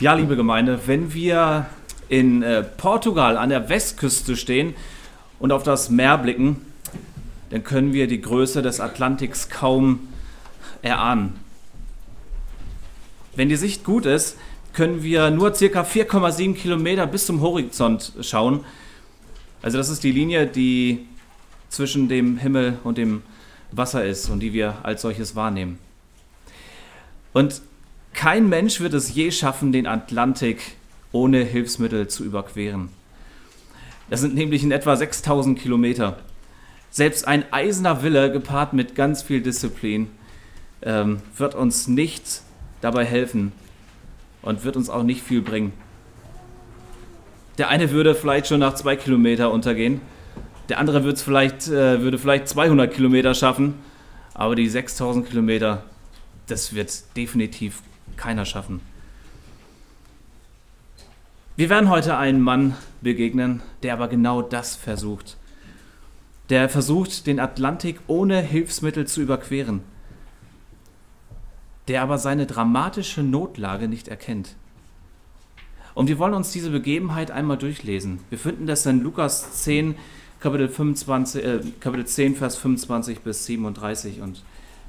Ja, liebe Gemeinde, wenn wir in äh, Portugal an der Westküste stehen und auf das Meer blicken, dann können wir die Größe des Atlantiks kaum erahnen. Wenn die Sicht gut ist, können wir nur circa 4,7 Kilometer bis zum Horizont schauen. Also das ist die Linie, die zwischen dem Himmel und dem Wasser ist und die wir als solches wahrnehmen. Und kein Mensch wird es je schaffen, den Atlantik ohne Hilfsmittel zu überqueren. Das sind nämlich in etwa 6000 Kilometer. Selbst ein eiserner Wille gepaart mit ganz viel Disziplin ähm, wird uns nicht dabei helfen und wird uns auch nicht viel bringen. Der eine würde vielleicht schon nach zwei Kilometer untergehen, der andere wird vielleicht, äh, würde vielleicht 200 Kilometer schaffen, aber die 6000 Kilometer, das wird definitiv keiner schaffen. Wir werden heute einen Mann begegnen, der aber genau das versucht. Der versucht, den Atlantik ohne Hilfsmittel zu überqueren. Der aber seine dramatische Notlage nicht erkennt. Und wir wollen uns diese Begebenheit einmal durchlesen. Wir finden das in Lukas 10, Kapitel, 25, äh, Kapitel 10, Vers 25 bis 37. Und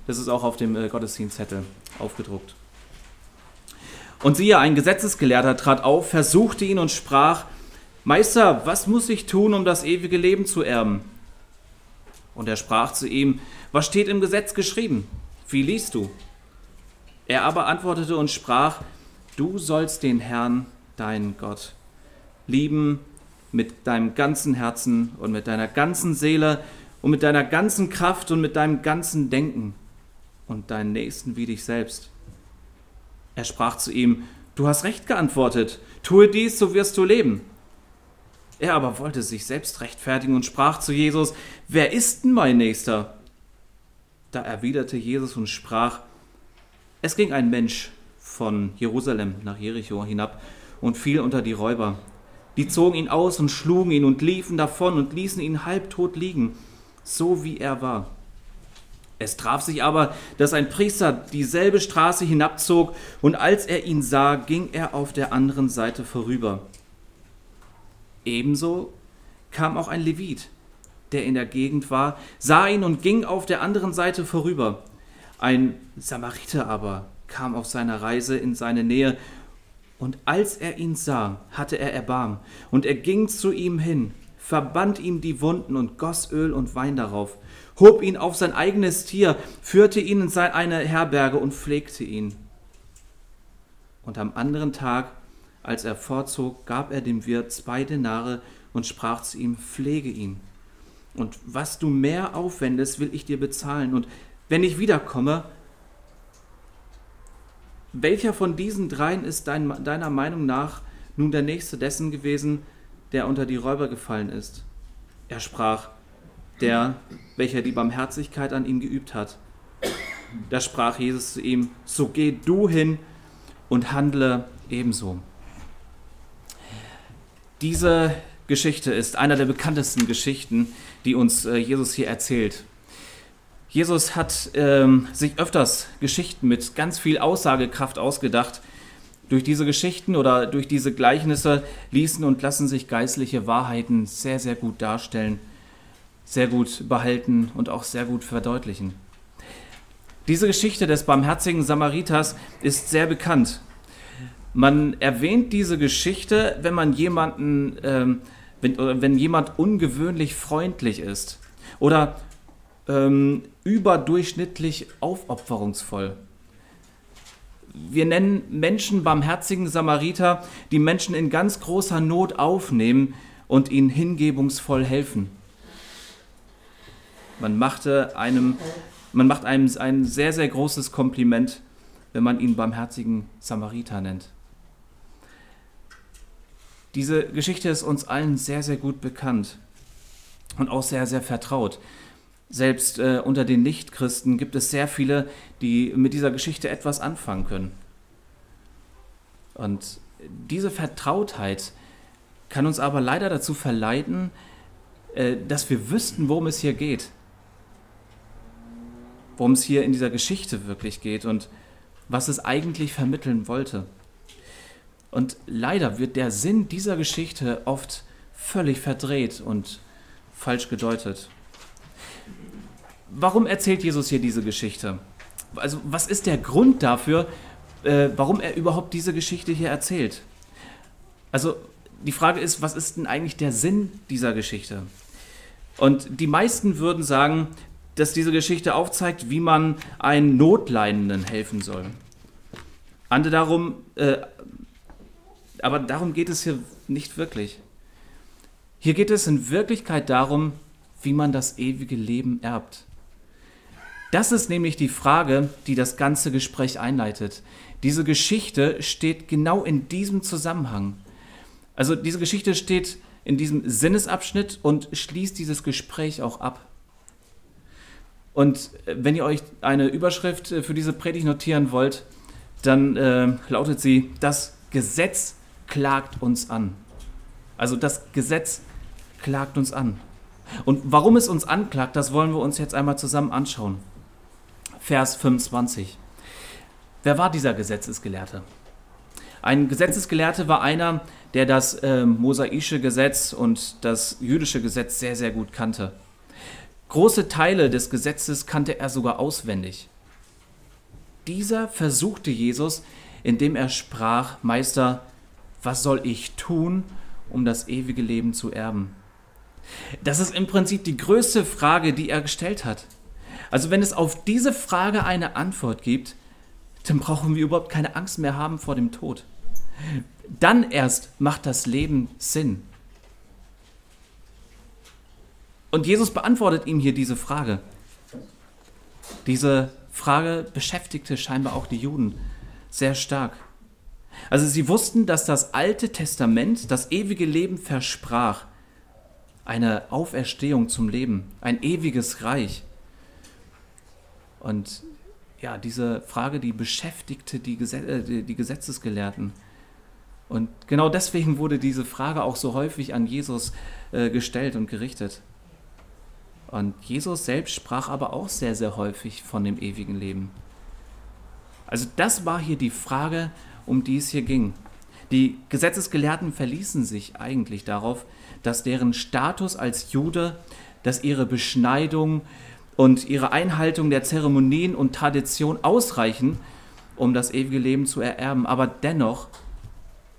das ist auch auf dem äh, Gottesdienstzettel aufgedruckt. Und siehe, ein Gesetzesgelehrter trat auf, versuchte ihn und sprach, Meister, was muss ich tun, um das ewige Leben zu erben? Und er sprach zu ihm, was steht im Gesetz geschrieben? Wie liest du? Er aber antwortete und sprach, du sollst den Herrn, deinen Gott, lieben mit deinem ganzen Herzen und mit deiner ganzen Seele und mit deiner ganzen Kraft und mit deinem ganzen Denken und deinen Nächsten wie dich selbst. Er sprach zu ihm, Du hast recht geantwortet, tue dies, so wirst du leben. Er aber wollte sich selbst rechtfertigen und sprach zu Jesus, Wer ist denn mein Nächster? Da erwiderte Jesus und sprach, Es ging ein Mensch von Jerusalem nach Jericho hinab und fiel unter die Räuber. Die zogen ihn aus und schlugen ihn und liefen davon und ließen ihn halbtot liegen, so wie er war. Es traf sich aber, dass ein Priester dieselbe Straße hinabzog, und als er ihn sah, ging er auf der anderen Seite vorüber. Ebenso kam auch ein Levit, der in der Gegend war, sah ihn und ging auf der anderen Seite vorüber. Ein Samariter aber kam auf seiner Reise in seine Nähe, und als er ihn sah, hatte er Erbarm, und er ging zu ihm hin, verband ihm die Wunden und goss Öl und Wein darauf hob ihn auf sein eigenes Tier, führte ihn in eine Herberge und pflegte ihn. Und am anderen Tag, als er vorzog, gab er dem Wirt zwei Denare und sprach zu ihm, pflege ihn. Und was du mehr aufwendest, will ich dir bezahlen. Und wenn ich wiederkomme, welcher von diesen dreien ist dein, deiner Meinung nach nun der nächste dessen gewesen, der unter die Räuber gefallen ist? Er sprach, der, welcher die Barmherzigkeit an ihm geübt hat. Da sprach Jesus zu ihm, so geh du hin und handle ebenso. Diese Geschichte ist einer der bekanntesten Geschichten, die uns äh, Jesus hier erzählt. Jesus hat ähm, sich öfters Geschichten mit ganz viel Aussagekraft ausgedacht. Durch diese Geschichten oder durch diese Gleichnisse ließen und lassen sich geistliche Wahrheiten sehr, sehr gut darstellen sehr gut behalten und auch sehr gut verdeutlichen. Diese Geschichte des barmherzigen Samariters ist sehr bekannt. Man erwähnt diese Geschichte, wenn man jemanden, ähm, wenn, wenn jemand ungewöhnlich freundlich ist oder ähm, überdurchschnittlich aufopferungsvoll. Wir nennen Menschen barmherzigen Samariter, die Menschen in ganz großer Not aufnehmen und ihnen hingebungsvoll helfen. Man machte einem, man macht einem ein sehr, sehr großes Kompliment, wenn man ihn barmherzigen Samariter nennt. Diese Geschichte ist uns allen sehr, sehr gut bekannt und auch sehr, sehr vertraut. Selbst äh, unter den Nichtchristen gibt es sehr viele, die mit dieser Geschichte etwas anfangen können. Und diese Vertrautheit kann uns aber leider dazu verleiten, äh, dass wir wüssten, worum es hier geht worum es hier in dieser Geschichte wirklich geht und was es eigentlich vermitteln wollte. Und leider wird der Sinn dieser Geschichte oft völlig verdreht und falsch gedeutet. Warum erzählt Jesus hier diese Geschichte? Also was ist der Grund dafür, äh, warum er überhaupt diese Geschichte hier erzählt? Also die Frage ist, was ist denn eigentlich der Sinn dieser Geschichte? Und die meisten würden sagen, dass diese Geschichte aufzeigt, wie man einen Notleidenden helfen soll. Andere darum, äh, aber darum geht es hier nicht wirklich. Hier geht es in Wirklichkeit darum, wie man das ewige Leben erbt. Das ist nämlich die Frage, die das ganze Gespräch einleitet. Diese Geschichte steht genau in diesem Zusammenhang. Also diese Geschichte steht in diesem Sinnesabschnitt und schließt dieses Gespräch auch ab. Und äh, wenn ihr euch eine Überschrift äh, für diese Predigt notieren wollt, dann äh, lautet sie, das Gesetz klagt uns an. Also das Gesetz klagt uns an. Und warum es uns anklagt, das wollen wir uns jetzt einmal zusammen anschauen. Vers 25. Wer war dieser Gesetzesgelehrte? Ein Gesetzesgelehrte war einer, der das äh, mosaische Gesetz und das jüdische Gesetz sehr, sehr gut kannte. Große Teile des Gesetzes kannte er sogar auswendig. Dieser versuchte Jesus, indem er sprach, Meister, was soll ich tun, um das ewige Leben zu erben? Das ist im Prinzip die größte Frage, die er gestellt hat. Also wenn es auf diese Frage eine Antwort gibt, dann brauchen wir überhaupt keine Angst mehr haben vor dem Tod. Dann erst macht das Leben Sinn. Und Jesus beantwortet ihm hier diese Frage. Diese Frage beschäftigte scheinbar auch die Juden sehr stark. Also sie wussten, dass das Alte Testament das ewige Leben versprach. Eine Auferstehung zum Leben, ein ewiges Reich. Und ja, diese Frage, die beschäftigte die, äh, Gesetzesgelehrten. Und genau deswegen wurde diese Frage auch so häufig an Jesus äh, gestellt und gerichtet. Und Jesus selbst sprach aber auch sehr, sehr häufig von dem ewigen Leben. Also das war hier die Frage, um die es hier ging. Die Gesetzesgelehrten verließen sich eigentlich darauf, dass deren Status als Jude, dass ihre Beschneidung, und ihre Einhaltung der Zeremonien und Tradition ausreichen, um das ewige Leben zu ererben. Aber dennoch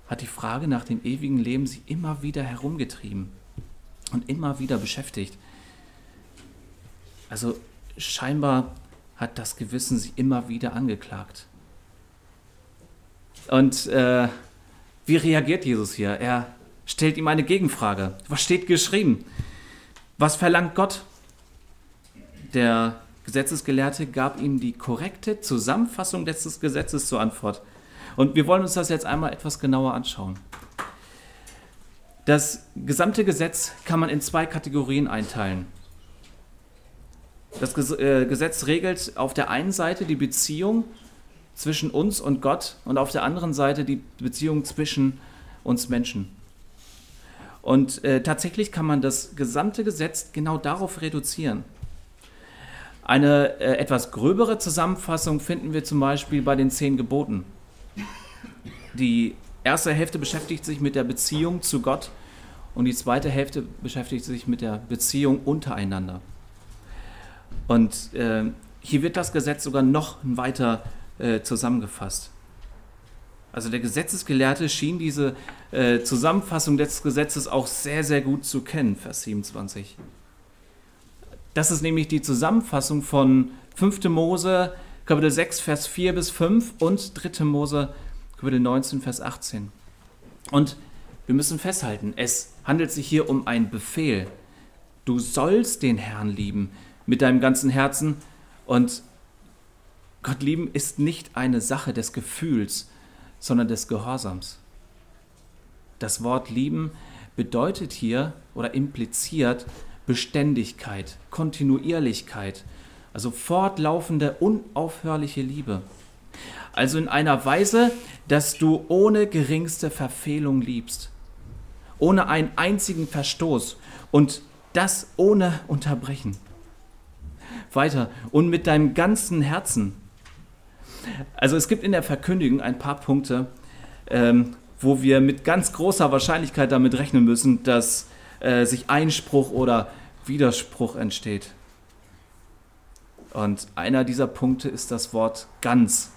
hat die Frage nach dem ewigen Leben sie immer wieder herumgetrieben und immer wieder beschäftigt. Also scheinbar hat das Gewissen sie immer wieder angeklagt. Und äh, wie reagiert Jesus hier? Er stellt ihm eine Gegenfrage. Was steht geschrieben? Was verlangt Gott? Der Gesetzesgelehrte gab ihm die korrekte Zusammenfassung des Gesetzes zur Antwort. Und wir wollen uns das jetzt einmal etwas genauer anschauen. Das gesamte Gesetz kann man in zwei Kategorien einteilen. Das äh, Gesetz regelt auf der einen Seite die Beziehung zwischen uns und Gott und auf der anderen Seite die Beziehung zwischen uns Menschen. Und äh, tatsächlich kann man das gesamte Gesetz genau darauf reduzieren. Eine äh, etwas gröbere Zusammenfassung finden wir zum Beispiel bei den zehn Geboten. Die erste Hälfte beschäftigt sich mit der Beziehung zu Gott und die zweite Hälfte beschäftigt sich mit der Beziehung untereinander. Und äh, hier wird das Gesetz sogar noch weiter äh, zusammengefasst. Also der Gesetzesgelehrte schien diese äh, Zusammenfassung des Gesetzes auch sehr, sehr gut zu kennen, Vers 27. Das ist nämlich die Zusammenfassung von 5. Mose, Kapitel 6, Vers 4 bis 5 und 3. Mose, Kapitel 19, Vers 18. Und wir müssen festhalten, es handelt sich hier um einen Befehl. Du sollst den Herrn lieben mit deinem ganzen Herzen. Und Gott lieben ist nicht eine Sache des Gefühls, sondern des Gehorsams. Das Wort lieben bedeutet hier oder impliziert, Beständigkeit, Kontinuierlichkeit, also fortlaufende, unaufhörliche Liebe. Also in einer Weise, dass du ohne geringste Verfehlung liebst, ohne einen einzigen Verstoß und das ohne Unterbrechen. Weiter und mit deinem ganzen Herzen. Also es gibt in der Verkündigung ein paar Punkte, ähm, wo wir mit ganz großer Wahrscheinlichkeit damit rechnen müssen, dass äh, sich Einspruch oder Widerspruch entsteht. Und einer dieser Punkte ist das Wort ganz.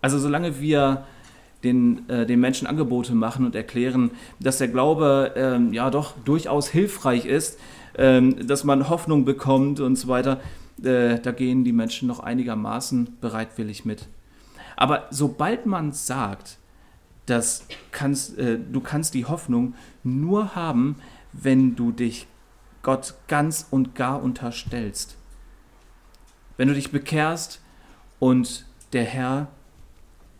Also solange wir den, äh, den Menschen Angebote machen und erklären, dass der Glaube ähm, ja doch durchaus hilfreich ist, ähm, dass man Hoffnung bekommt und so weiter, äh, da gehen die Menschen noch einigermaßen bereitwillig mit. Aber sobald man sagt, dass kannst, äh, du kannst die Hoffnung nur haben, wenn du dich Gott ganz und gar unterstellst. Wenn du dich bekehrst und der Herr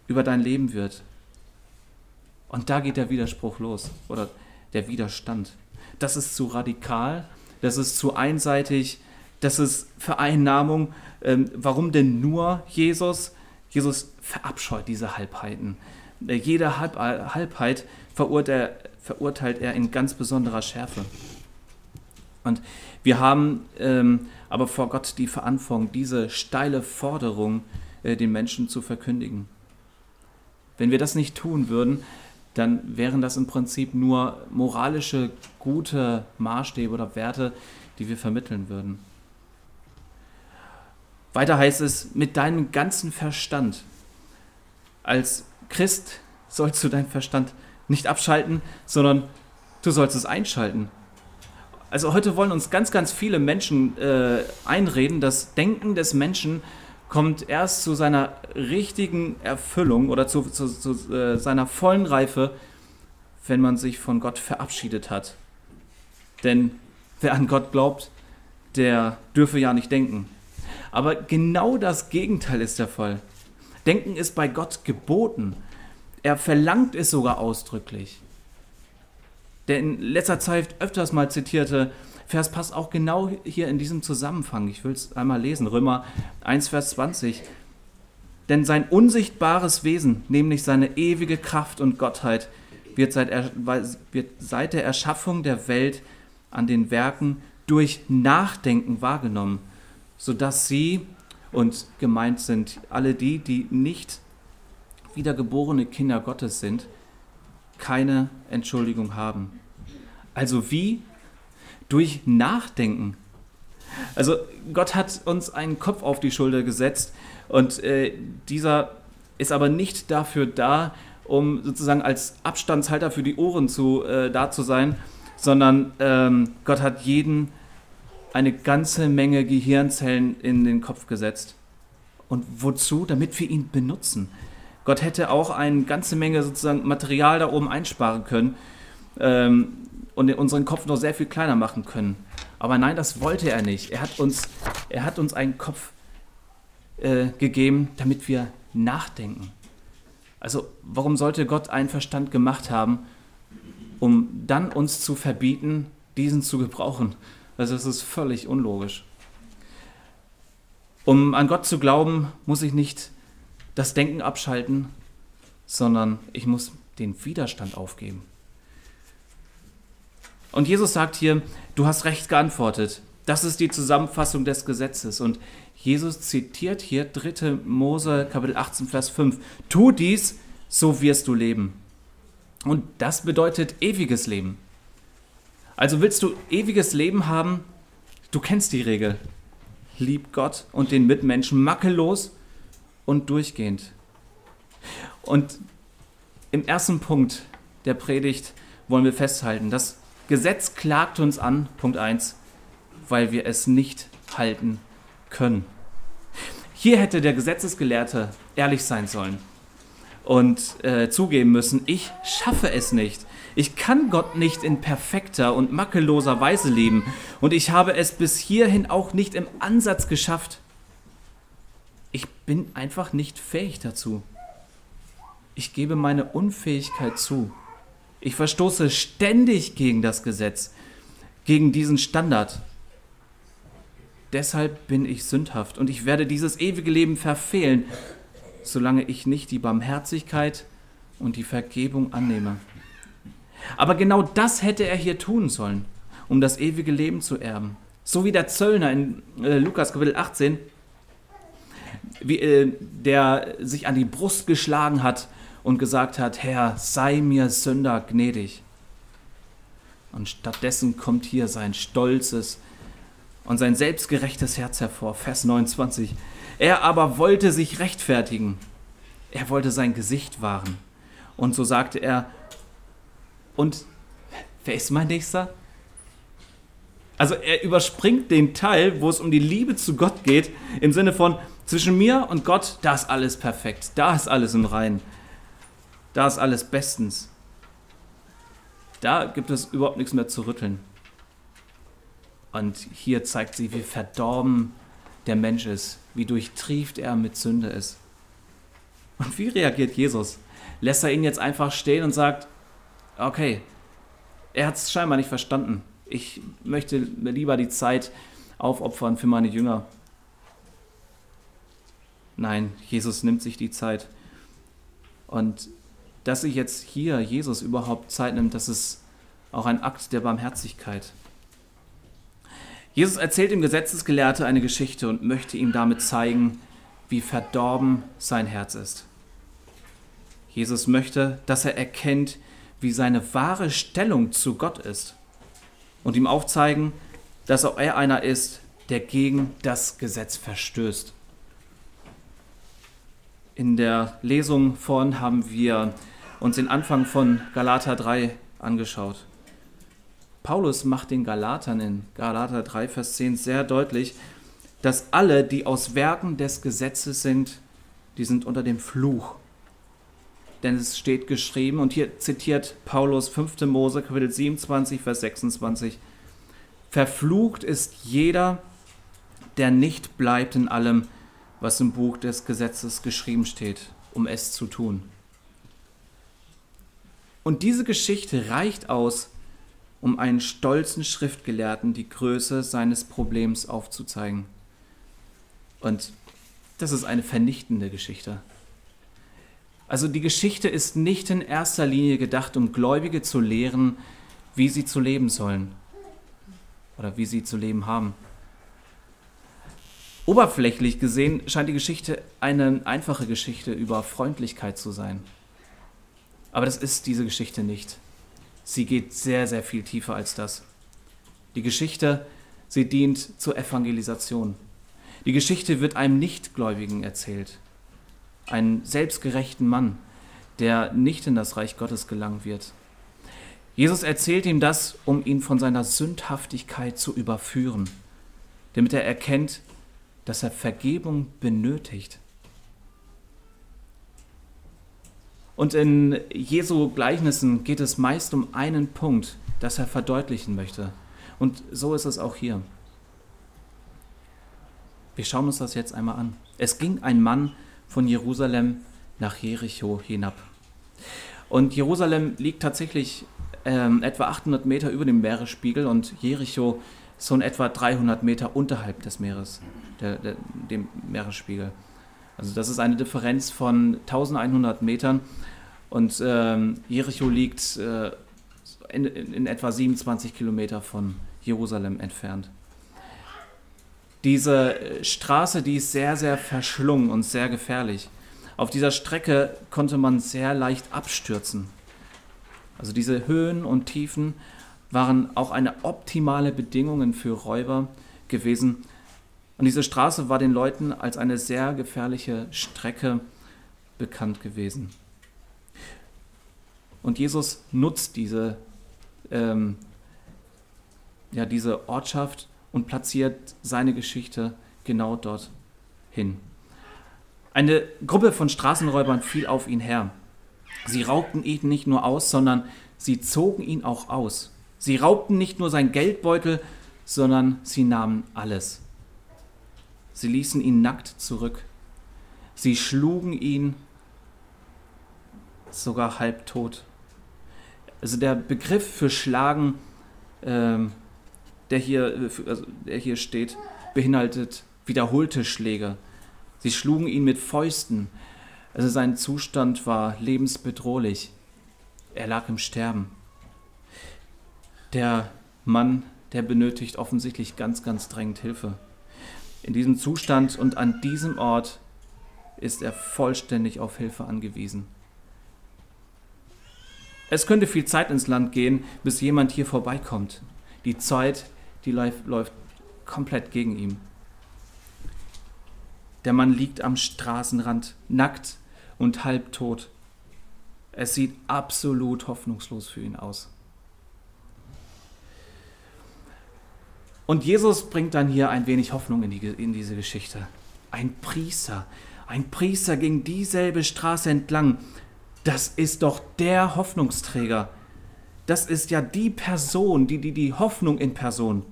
über dein Leben wird. Und da geht der Widerspruch los oder der Widerstand. Das ist zu radikal, das ist zu einseitig, das ist Vereinnahmung. Ähm, warum denn nur Jesus? Jesus verabscheut diese Halbheiten. Äh, jede Halb Halbheit verurteilt, verurteilt er in ganz besonderer Schärfe. Und wir haben ähm, aber vor Gott die Verantwortung, diese steile Forderung äh, den Menschen zu verkündigen. Wenn wir das nicht tun würden, dann wären das im Prinzip nur moralische, gute Maßstäbe oder Werte, die wir vermitteln würden. Weiter heißt es, mit deinem ganzen Verstand. Als Christ sollst du deinen Verstand nicht abschalten, sondern du sollst es einschalten. Also heute wollen uns ganz, ganz viele Menschen äh, einreden, das Denken des Menschen kommt erst zu seiner richtigen Erfüllung oder zu, zu, zu äh, seiner vollen Reife, wenn man sich von Gott verabschiedet hat. Denn wer an Gott glaubt, der dürfe ja nicht denken. Aber genau das Gegenteil ist der Fall. Denken ist bei Gott geboten. Er verlangt es sogar ausdrücklich. Der in letzter Zeit öfters mal zitierte Vers passt auch genau hier in diesem Zusammenhang. Ich will es einmal lesen. Römer 1, Vers 20. Denn sein unsichtbares Wesen, nämlich seine ewige Kraft und Gottheit, wird seit, wird seit der Erschaffung der Welt an den Werken durch Nachdenken wahrgenommen, sodass sie, und gemeint sind alle die, die nicht wiedergeborene Kinder Gottes sind, keine Entschuldigung haben. Also wie? Durch Nachdenken. Also Gott hat uns einen Kopf auf die Schulter gesetzt und äh, dieser ist aber nicht dafür da, um sozusagen als Abstandshalter für die Ohren zu, äh, da zu sein, sondern ähm, Gott hat jeden eine ganze Menge Gehirnzellen in den Kopf gesetzt. Und wozu? Damit wir ihn benutzen. Gott hätte auch eine ganze Menge sozusagen Material da oben einsparen können ähm, und unseren Kopf noch sehr viel kleiner machen können. Aber nein, das wollte er nicht. Er hat uns, er hat uns einen Kopf äh, gegeben, damit wir nachdenken. Also warum sollte Gott einen Verstand gemacht haben, um dann uns zu verbieten, diesen zu gebrauchen? Also es ist völlig unlogisch. Um an Gott zu glauben, muss ich nicht das Denken abschalten, sondern ich muss den Widerstand aufgeben. Und Jesus sagt hier, du hast recht geantwortet. Das ist die Zusammenfassung des Gesetzes. Und Jesus zitiert hier 3. Mose Kapitel 18, Vers 5. Tu dies, so wirst du leben. Und das bedeutet ewiges Leben. Also willst du ewiges Leben haben, du kennst die Regel. Lieb Gott und den Mitmenschen makellos und durchgehend. Und im ersten Punkt der Predigt wollen wir festhalten, das Gesetz klagt uns an, Punkt 1, weil wir es nicht halten können. Hier hätte der Gesetzesgelehrte ehrlich sein sollen und äh, zugeben müssen, ich schaffe es nicht. Ich kann Gott nicht in perfekter und makelloser Weise lieben und ich habe es bis hierhin auch nicht im Ansatz geschafft. Ich bin einfach nicht fähig dazu. Ich gebe meine Unfähigkeit zu. Ich verstoße ständig gegen das Gesetz, gegen diesen Standard. Deshalb bin ich sündhaft und ich werde dieses ewige Leben verfehlen, solange ich nicht die Barmherzigkeit und die Vergebung annehme. Aber genau das hätte er hier tun sollen, um das ewige Leben zu erben. So wie der Zöllner in äh, Lukas Kapitel 18 wie, äh, der sich an die Brust geschlagen hat und gesagt hat, Herr, sei mir Sünder gnädig. Und stattdessen kommt hier sein stolzes und sein selbstgerechtes Herz hervor. Vers 29. Er aber wollte sich rechtfertigen. Er wollte sein Gesicht wahren. Und so sagte er, und wer ist mein Nächster? Also er überspringt den Teil, wo es um die Liebe zu Gott geht, im Sinne von, zwischen mir und Gott, da ist alles perfekt, da ist alles im Reinen, da ist alles bestens. Da gibt es überhaupt nichts mehr zu rütteln. Und hier zeigt sie, wie verdorben der Mensch ist, wie durchtrieft er mit Sünde ist. Und wie reagiert Jesus? Lässt er ihn jetzt einfach stehen und sagt, okay, er hat es scheinbar nicht verstanden. Ich möchte lieber die Zeit aufopfern für meine Jünger. Nein, Jesus nimmt sich die Zeit. Und dass sich jetzt hier Jesus überhaupt Zeit nimmt, das ist auch ein Akt der Barmherzigkeit. Jesus erzählt dem Gesetzesgelehrte eine Geschichte und möchte ihm damit zeigen, wie verdorben sein Herz ist. Jesus möchte, dass er erkennt, wie seine wahre Stellung zu Gott ist und ihm aufzeigen, dass auch er einer ist, der gegen das Gesetz verstößt. In der Lesung vorhin haben wir uns den Anfang von Galater 3 angeschaut. Paulus macht den Galatern in Galater 3, Vers 10 sehr deutlich, dass alle, die aus Werken des Gesetzes sind, die sind unter dem Fluch. Denn es steht geschrieben, und hier zitiert Paulus 5. Mose, Kapitel 27, Vers 26, Verflucht ist jeder, der nicht bleibt in allem, was im Buch des Gesetzes geschrieben steht, um es zu tun. Und diese Geschichte reicht aus, um einen stolzen Schriftgelehrten die Größe seines Problems aufzuzeigen. Und das ist eine vernichtende Geschichte. Also die Geschichte ist nicht in erster Linie gedacht, um Gläubige zu lehren, wie sie zu leben sollen oder wie sie zu leben haben. Oberflächlich gesehen scheint die Geschichte eine einfache Geschichte über Freundlichkeit zu sein. Aber das ist diese Geschichte nicht. Sie geht sehr, sehr viel tiefer als das. Die Geschichte, sie dient zur Evangelisation. Die Geschichte wird einem Nichtgläubigen erzählt. Einen selbstgerechten Mann, der nicht in das Reich Gottes gelangen wird. Jesus erzählt ihm das, um ihn von seiner Sündhaftigkeit zu überführen, damit er erkennt, dass er Vergebung benötigt. Und in Jesu Gleichnissen geht es meist um einen Punkt, das er verdeutlichen möchte. Und so ist es auch hier. Wir schauen uns das jetzt einmal an. Es ging ein Mann von Jerusalem nach Jericho hinab. Und Jerusalem liegt tatsächlich ähm, etwa 800 Meter über dem Meeresspiegel und Jericho so etwa 300 Meter unterhalb des Meeres, der, der, dem Meeresspiegel. Also das ist eine Differenz von 1100 Metern und ähm, Jericho liegt äh, in, in, etwa 27 Kilometer von Jerusalem entfernt. Diese äh, Straße, die ist sehr, sehr verschlungen und sehr gefährlich. Auf dieser Strecke konnte man sehr leicht abstürzen. Also diese Höhen und Tiefen waren auch eine optimale Bedingung für Räuber gewesen, und diese Straße war den Leuten als eine sehr gefährliche Strecke bekannt gewesen. Und Jesus nutzt diese, ähm, ja, diese Ortschaft und platziert seine Geschichte genau dort hin. Eine Gruppe von Straßenräubern fiel auf ihn her. Sie raubten ihn nicht nur aus, sondern sie zogen ihn auch aus. Sie raubten nicht nur sein Geldbeutel, sondern sie nahmen alles. Sie ließen ihn nackt zurück. Sie schlugen ihn sogar halbtot. Also der Begriff für Schlagen, ähm, der, hier, also der hier steht, beinhaltet wiederholte Schläge. Sie schlugen ihn mit Fäusten. Also sein Zustand war lebensbedrohlich. Er lag im Sterben. Der Mann, der benötigt offensichtlich ganz, ganz dringend Hilfe. In diesem Zustand und an diesem Ort ist er vollständig auf Hilfe angewiesen. Es könnte viel Zeit ins Land gehen, bis jemand hier vorbeikommt. Die Zeit, die läuft komplett gegen ihn. Der Mann liegt am Straßenrand, nackt und halbtot. Es sieht absolut hoffnungslos für ihn aus. Und Jesus bringt dann hier ein wenig Hoffnung in, die, in diese Geschichte. Ein Priester, ein Priester ging dieselbe Straße entlang. Das ist doch der Hoffnungsträger. Das ist ja die Person, die, die, die Hoffnung in Person.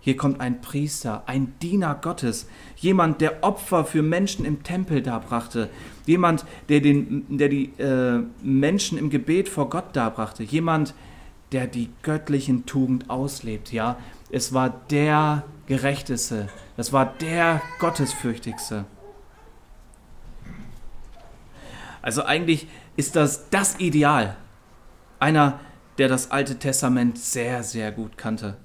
Hier kommt ein Priester, ein Diener Gottes, jemand, der Opfer für Menschen im Tempel darbrachte, jemand, der, den, der die äh, Menschen im Gebet vor Gott darbrachte, jemand, der die göttlichen Tugend auslebt. Ja, es war der Gerechteste, es war der Gottesfürchtigste. Also eigentlich ist das das Ideal. Einer, der das Alte Testament sehr, sehr gut kannte.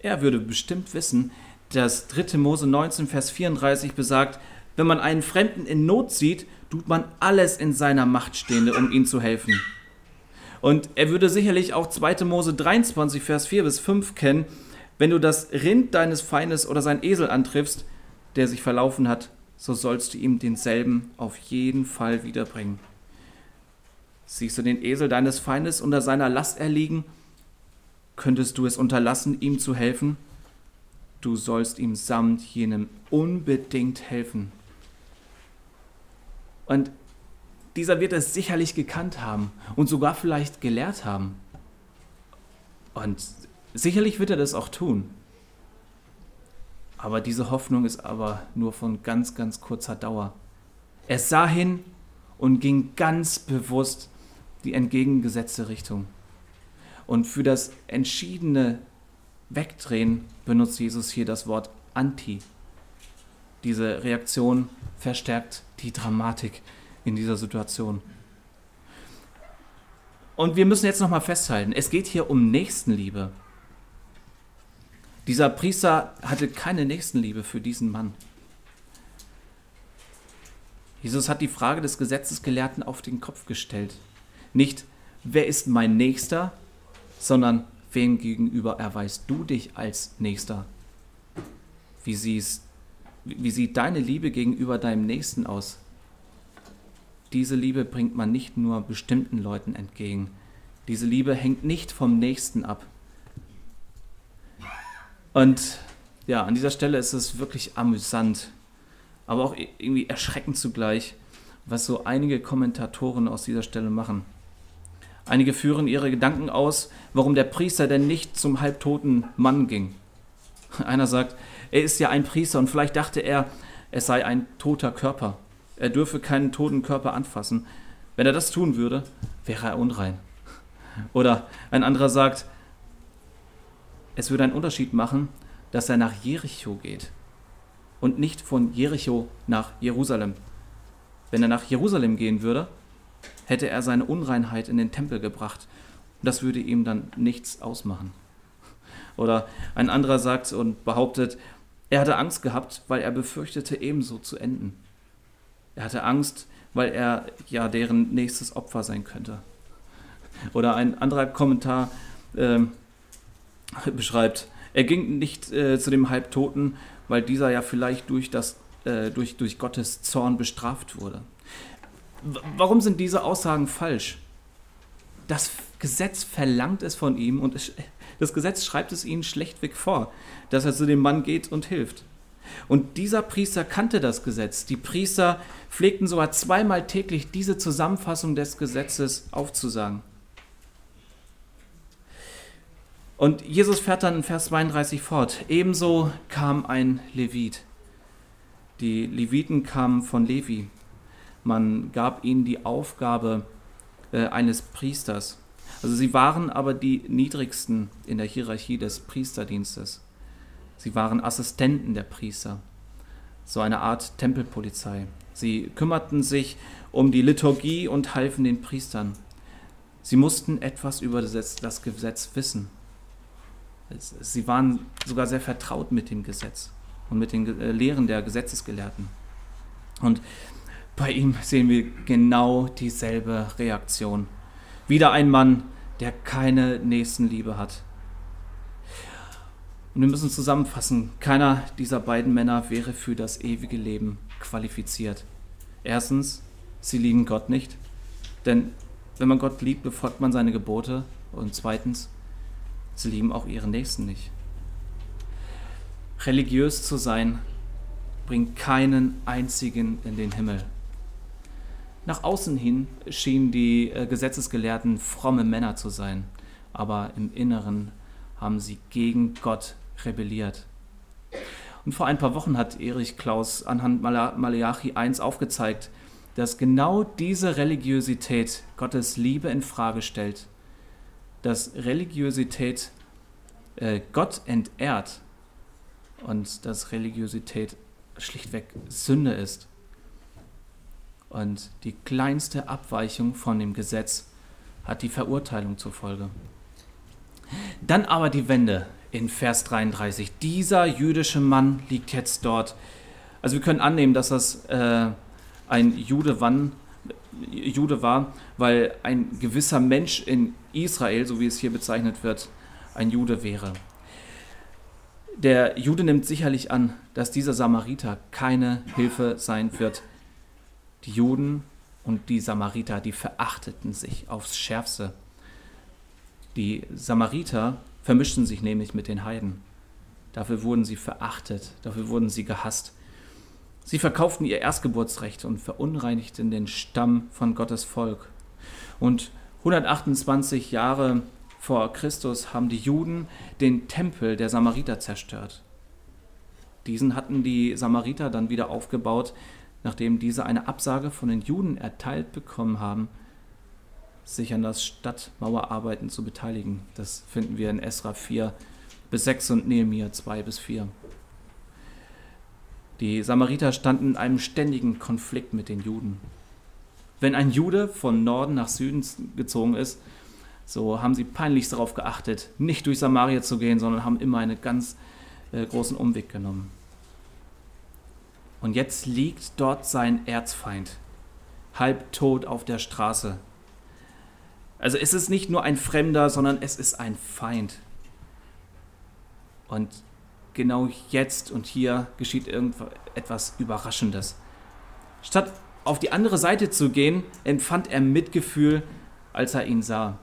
Er würde bestimmt wissen, dass 3. Mose 19, Vers 34 besagt, wenn man einen Fremden in Not sieht, tut man alles in seiner Macht Stehende, um ihm zu helfen. Und er würde sicherlich auch 2. Mose 23, Vers 4 bis 5 kennen, wenn du das Rind deines Feindes oder sein Esel antriffst, der sich verlaufen hat, so sollst du ihm denselben auf jeden Fall wiederbringen. Siehst du den Esel deines Feindes unter seiner Last erliegen, könntest du es unterlassen, ihm zu helfen? Du sollst ihm samt jenem unbedingt helfen. Und dieser wird es sicherlich gekannt haben und sogar vielleicht gelehrt haben. Und sicherlich wird er das auch tun. Aber diese Hoffnung ist aber nur von ganz, ganz kurzer Dauer. Er sah hin und ging ganz bewusst die entgegengesetzte Richtung. Und für das entschiedene Wegdrehen benutzt Jesus hier das Wort anti. Diese Reaktion verstärkt die Dramatik in dieser Situation. Und wir müssen jetzt nochmal festhalten, es geht hier um Nächstenliebe. Dieser Priester hatte keine Nächstenliebe für diesen Mann. Jesus hat die Frage des Gesetzesgelehrten auf den Kopf gestellt. Nicht, wer ist mein Nächster, sondern wem gegenüber erweist du dich als Nächster? Wie, siehst, wie sieht deine Liebe gegenüber deinem Nächsten aus? Diese Liebe bringt man nicht nur bestimmten Leuten entgegen. Diese Liebe hängt nicht vom Nächsten ab. Und ja, an dieser Stelle ist es wirklich amüsant, aber auch irgendwie erschreckend zugleich, was so einige Kommentatoren aus dieser Stelle machen. Einige führen ihre Gedanken aus, warum der Priester denn nicht zum halbtoten Mann ging. Einer sagt, er ist ja ein Priester und vielleicht dachte er, es sei ein toter Körper. Er dürfe keinen toten Körper anfassen. Wenn er das tun würde, wäre er unrein. Oder ein anderer sagt, es würde einen Unterschied machen, dass er nach Jericho geht und nicht von Jericho nach Jerusalem. Wenn er nach Jerusalem gehen würde, hätte er seine Unreinheit in den Tempel gebracht. Das würde ihm dann nichts ausmachen. Oder ein anderer sagt und behauptet, er hatte Angst gehabt, weil er befürchtete, ebenso zu enden. Er hatte Angst, weil er ja deren nächstes Opfer sein könnte. Oder ein anderer Kommentar äh, beschreibt, er ging nicht äh, zu dem Halbtoten, weil dieser ja vielleicht durch, das, äh, durch, durch Gottes Zorn bestraft wurde. Warum sind diese Aussagen falsch? Das Gesetz verlangt es von ihm und es, das Gesetz schreibt es ihnen schlechtweg vor, dass er zu dem Mann geht und hilft. Und dieser Priester kannte das Gesetz. Die Priester pflegten sogar zweimal täglich diese Zusammenfassung des Gesetzes aufzusagen. Und Jesus fährt dann in Vers 32 fort. Ebenso kam ein Levit. Die Leviten kamen von Levi. Man gab ihnen die Aufgabe äh, eines Priesters. Also sie waren aber die niedrigsten in der Hierarchie des Priesterdienstes. Sie waren Assistenten der Priester, so eine Art Tempelpolizei. Sie kümmerten sich um die Liturgie und halfen den Priestern. Sie mussten etwas über das Gesetz wissen. Sie waren sogar sehr vertraut mit dem Gesetz und mit den äh, Lehren der Gesetzesgelehrten. Und Bei ihm sehen wir genau dieselbe Reaktion. Wieder ein Mann, der keine Nächstenliebe hat. Und wir müssen zusammenfassen, keiner dieser beiden Männer wäre für das ewige Leben qualifiziert. Erstens, sie lieben Gott nicht, denn wenn man Gott liebt, befolgt man seine Gebote. Und zweitens, sie lieben auch ihren Nächsten nicht. Religiös zu sein bringt keinen einzigen in den Himmel. Nach außen hin schienen die äh, Gesetzesgelehrten fromme Männer zu sein, aber im Inneren haben sie gegen Gott rebelliert. Und vor ein paar Wochen hat Erich Klaus anhand Malachi 1 aufgezeigt, dass genau diese Religiosität Gottes Liebe in Frage stellt, dass Religiosität äh, Gott entehrt und dass Religiosität schlichtweg Sünde ist. Und die kleinste Abweichung von dem Gesetz hat die Verurteilung zur Folge. Dann aber die Wende in Vers 33. Dieser jüdische Mann liegt jetzt dort. Also wir können annehmen, dass das äh, ein Jude, wann, Jude war, weil ein gewisser Mensch in Israel, so wie es hier bezeichnet wird, ein Jude wäre. Der Jude nimmt sicherlich an, dass dieser Samariter keine Hilfe sein wird die Juden und die Samariter, die verachteten sich aufs Schärfste. Die Samariter vermischten sich nämlich mit den Heiden. Dafür wurden sie verachtet, dafür wurden sie gehasst. Sie verkauften ihr Erstgeburtsrecht und verunreinigten den Stamm von Gottes Volk. Und 128 Jahre vor Christus haben die Juden den Tempel der Samariter zerstört. Diesen hatten die Samariter dann wieder aufgebaut, nachdem diese eine Absage von den Juden erteilt bekommen haben, sich an das Stadtmauerarbeiten zu beteiligen. Das finden wir in Esra 4 bis 6 und Nehemiah 2 bis 4. Die Samariter standen in einem ständigen Konflikt mit den Juden. Wenn ein Jude von Norden nach Süden gezogen ist, so haben sie peinlichst darauf geachtet, nicht durch Samaria zu gehen, sondern haben immer einen ganz äh, großen Umweg genommen. Und jetzt liegt dort sein Erzfeind, halbtot auf der Straße. Also es ist nicht nur ein Fremder, sondern es ist ein Feind. Und genau jetzt und hier geschieht etwas Überraschendes. Statt auf die andere Seite zu gehen, empfand er Mitgefühl, als er ihn sah.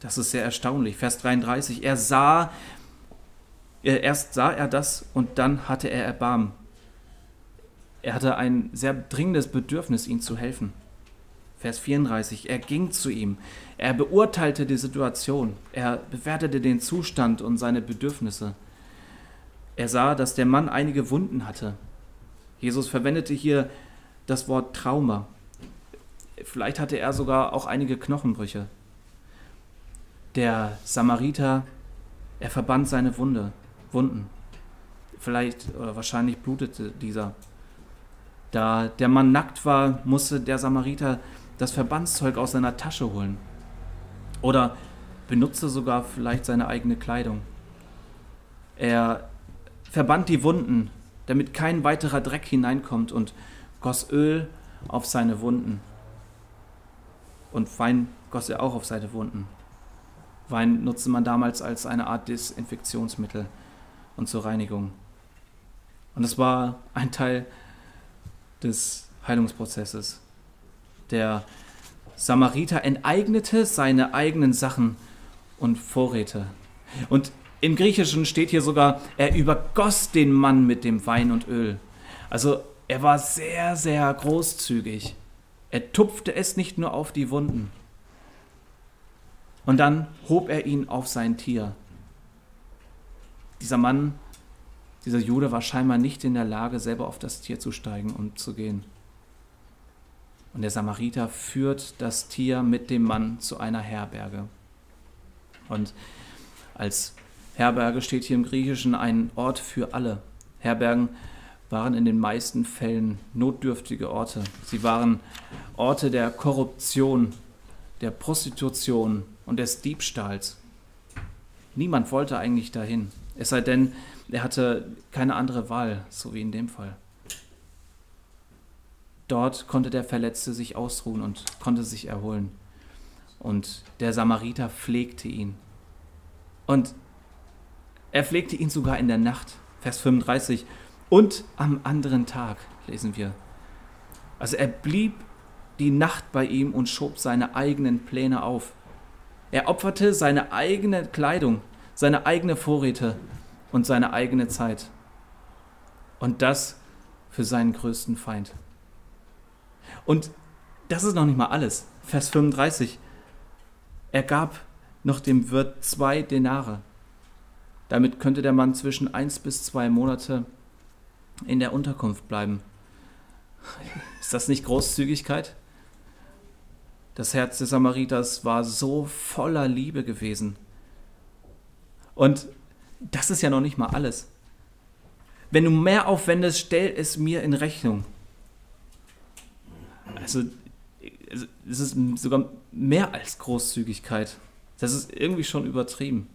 Das ist sehr erstaunlich. Vers 33. Er sah, Erst sah er das und dann hatte er Erbarmen. Er hatte ein sehr dringendes Bedürfnis, ihm zu helfen. Vers 34. Er ging zu ihm. Er beurteilte die Situation. Er bewertete den Zustand und seine Bedürfnisse. Er sah, dass der Mann einige Wunden hatte. Jesus verwendete hier das Wort Trauma. Vielleicht hatte er sogar auch einige Knochenbrüche. Der Samariter, er verband seine Wunde. Wunden. Vielleicht oder wahrscheinlich blutete dieser. Da der Mann nackt war, musste der Samariter das Verbandszeug aus seiner Tasche holen. Oder benutzte sogar vielleicht seine eigene Kleidung. Er verband die Wunden, damit kein weiterer Dreck hineinkommt und goss Öl auf seine Wunden. Und Wein goss er auch auf seine Wunden. Wein nutzte man damals als eine Art Desinfektionsmittel und zur Reinigung. Und es war ein Teil des Heilungsprozesses. Der Samariter enteignete seine eigenen Sachen und Vorräte. Und im Griechischen steht hier sogar, er übergoss den Mann mit dem Wein und Öl. Also er war sehr, sehr großzügig. Er tupfte es nicht nur auf die Wunden. Und dann hob er ihn auf sein Tier. Dieser Mann, dieser Jude war scheinbar nicht in der Lage, selber auf das Tier zu steigen und zu gehen. Und der Samariter führt das Tier mit dem Mann zu einer Herberge. Und als Herberge steht hier im Griechischen ein Ort für alle. Herbergen waren in den meisten Fällen notdürftige Orte. Sie waren Orte der Korruption, der Prostitution und des Diebstahls. Niemand wollte eigentlich dahin. Es sei denn, er hatte keine andere Wahl, so wie in dem Fall. Dort konnte der Verletzte sich ausruhen und konnte sich erholen. Und der Samariter pflegte ihn. Und er pflegte ihn sogar in der Nacht. Vers 35. Und am anderen Tag, lesen wir. Also er blieb die Nacht bei ihm und schob seine eigenen Pläne auf. Er opferte seine eigene Kleidung, seine eigene Vorräte und seine eigene Zeit. Und das für seinen größten Feind. Und das ist noch nicht mal alles. Vers 35. Er gab noch dem Wirt zwei Denare. Damit könnte der Mann zwischen eins bis zwei Monate in der Unterkunft bleiben. Ist das nicht Großzügigkeit? Das Herz des Samariters war so voller Liebe gewesen. Und das ist ja noch nicht mal alles. Wenn du mehr aufwendest, stell es mir in Rechnung. Also, es ist sogar mehr als Großzügigkeit. Das ist irgendwie schon übertrieben.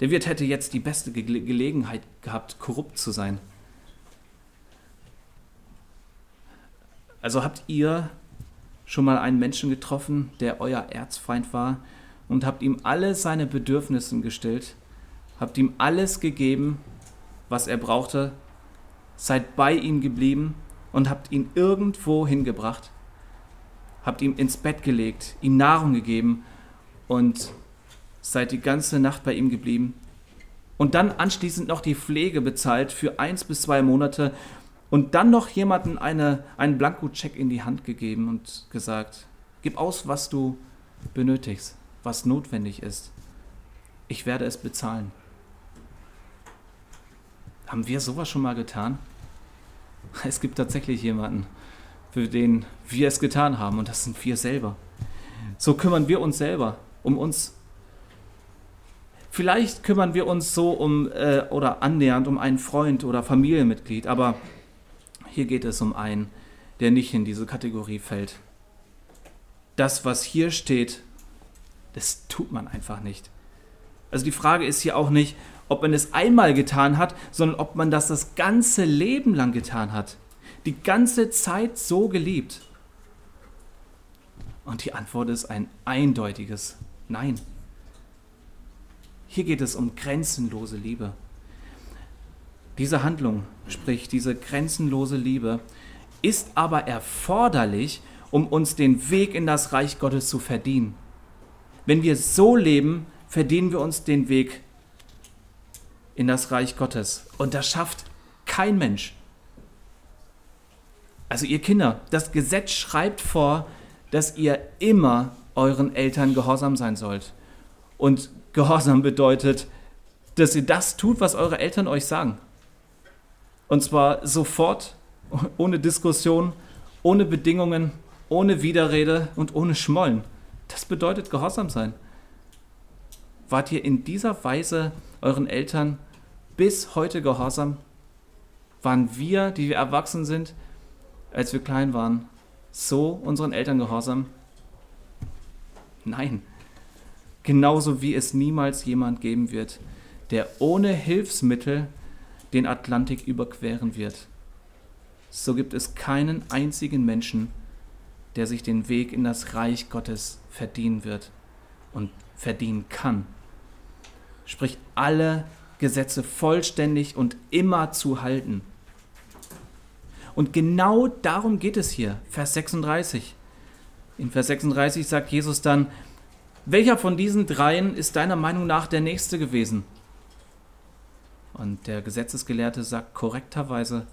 Der Wirt hätte jetzt die beste Ge Gelegenheit gehabt, korrupt zu sein. Also habt ihr schon mal einen Menschen getroffen, der euer Erzfeind war und habt ihm alle seine Bedürfnisse gestillt, habt ihm alles gegeben, was er brauchte, seid bei ihm geblieben und habt ihn irgendwo hingebracht, habt ihm ins Bett gelegt, ihm Nahrung gegeben und seid die ganze Nacht bei ihm geblieben und dann anschließend noch die Pflege bezahlt für eins bis zwei Monate und dann noch jemanden eine, einen Blankocheck in die Hand gegeben und gesagt, gib aus, was du benötigst, was notwendig ist. Ich werde es bezahlen. Haben wir sowas schon mal getan? Es gibt tatsächlich jemanden, für den wir es getan haben und das sind wir selber. So kümmern wir uns selber um uns. Vielleicht kümmern wir uns so um äh, oder annähernd um einen Freund oder Familienmitglied, aber hier geht es um einen, der nicht in diese Kategorie fällt. Das, was hier steht, das tut man einfach nicht. Also die Frage ist hier auch nicht, ob man es einmal getan hat, sondern ob man das das ganze Leben lang getan hat. Die ganze Zeit so geliebt. Und die Antwort ist ein eindeutiges Nein. Hier geht es um grenzenlose Liebe. Diese Handlung, sprich diese grenzenlose Liebe, ist aber erforderlich, um uns den Weg in das Reich Gottes zu verdienen. Wenn wir so leben, verdienen wir uns den Weg in das Reich Gottes. Und das schafft kein Mensch. Also ihr Kinder, das Gesetz schreibt vor, dass ihr immer euren Eltern gehorsam sein sollt. Und Gehorsam bedeutet, dass ihr das tut, was eure Eltern euch sagen. Und zwar sofort, ohne Diskussion, ohne Bedingungen, ohne Widerrede und ohne Schmollen. Das bedeutet Gehorsam sein. Wart ihr in dieser Weise euren Eltern bis heute gehorsam? Waren wir, die wir erwachsen sind, als wir klein waren, so unseren Eltern gehorsam? Nein. Genauso wie es niemals jemand geben wird, der ohne Hilfsmittel den Atlantik überqueren wird. So gibt es keinen einzigen Menschen, der sich den Weg in das Reich Gottes verdienen wird und verdienen kann. Sprich, alle Gesetze vollständig und immer zu halten. Und genau darum geht es hier, Vers 36. In Vers 36 sagt Jesus dann, welcher von diesen dreien ist deiner Meinung nach der Nächste gewesen? Und der Gesetzesgelehrte sagt korrekterweise,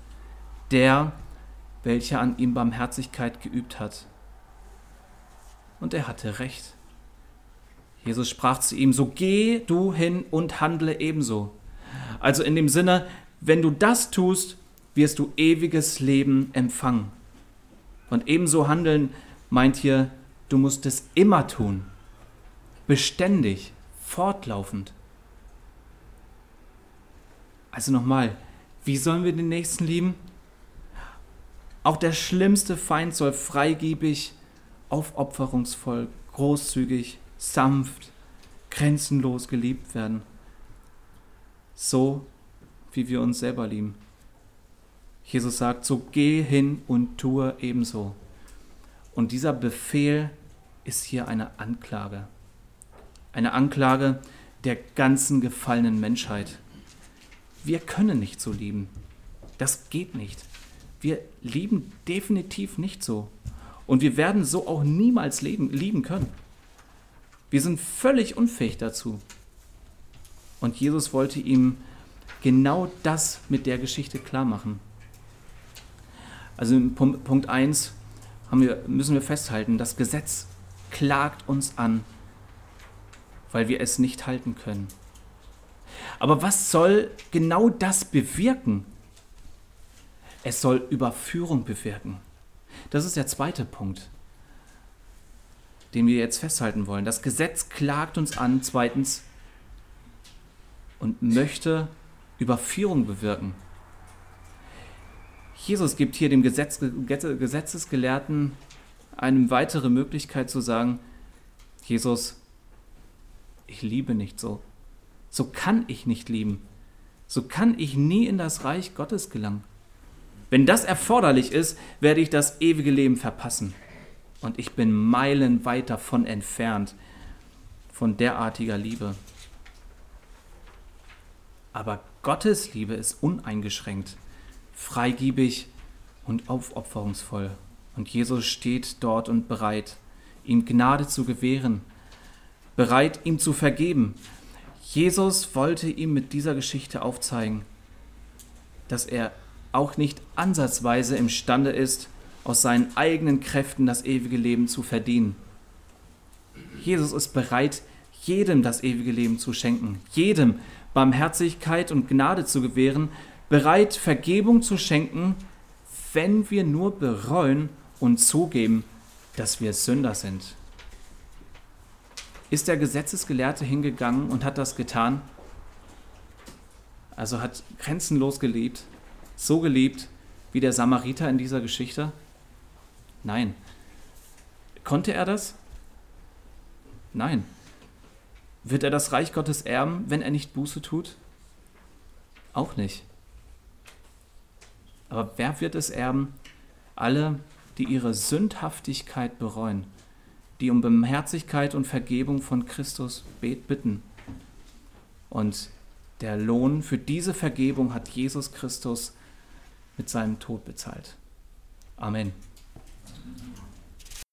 der, welcher an ihm Barmherzigkeit geübt hat. Und er hatte recht. Jesus sprach zu ihm, so geh du hin und handle ebenso. Also in dem Sinne, wenn du das tust, wirst du ewiges Leben empfangen. Und ebenso handeln meint hier, du musst es immer tun, beständig, fortlaufend. Also nochmal, wie sollen wir den Nächsten lieben? Auch der schlimmste Feind soll freigebig, aufopferungsvoll, großzügig, sanft, grenzenlos geliebt werden. So, wie wir uns selber lieben. Jesus sagt, so geh hin und tue ebenso. Und dieser Befehl ist hier eine Anklage. Eine Anklage der ganzen gefallenen Menschheit. Wir können nicht so lieben. Das geht nicht. Wir lieben definitiv nicht so. Und wir werden so auch niemals leben, lieben können. Wir sind völlig unfähig dazu. Und Jesus wollte ihm genau das mit der Geschichte klar machen. Also in Punkt 1 wir, müssen wir festhalten, das Gesetz klagt uns an, weil wir es nicht halten können. Aber was soll genau das bewirken? Es soll Überführung bewirken. Das ist der zweite Punkt, den wir jetzt festhalten wollen. Das Gesetz klagt uns an, zweitens, und möchte Überführung bewirken. Jesus gibt hier dem Gesetz, Gesetzesgelehrten eine weitere Möglichkeit zu sagen, Jesus, ich liebe nicht so. So kann ich nicht lieben. So kann ich nie in das Reich Gottes gelangen. Wenn das erforderlich ist, werde ich das ewige Leben verpassen. Und ich bin meilenweit davon entfernt, von derartiger Liebe. Aber Gottes Liebe ist uneingeschränkt, freigiebig und aufopferungsvoll. Und Jesus steht dort und bereit, ihm Gnade zu gewähren, bereit, ihm zu vergeben. Jesus wollte ihm mit dieser Geschichte aufzeigen, dass er auch nicht ansatzweise imstande ist, aus seinen eigenen Kräften das ewige Leben zu verdienen. Jesus ist bereit, jedem das ewige Leben zu schenken, jedem Barmherzigkeit und Gnade zu gewähren, bereit, Vergebung zu schenken, wenn wir nur bereuen und zugeben, dass wir Sünder sind. Ist der Gesetzesgelehrte hingegangen und hat das getan? Also hat grenzenlos geliebt, so geliebt wie der Samariter in dieser Geschichte? Nein. Konnte er das? Nein. Wird er das Reich Gottes erben, wenn er nicht Buße tut? Auch nicht. Aber wer wird es erben? Alle, die ihre Sündhaftigkeit bereuen, die um Barmherzigkeit und Vergebung von Christus bitten. Und der Lohn für diese Vergebung hat Jesus Christus mit seinem Tod bezahlt. Amen.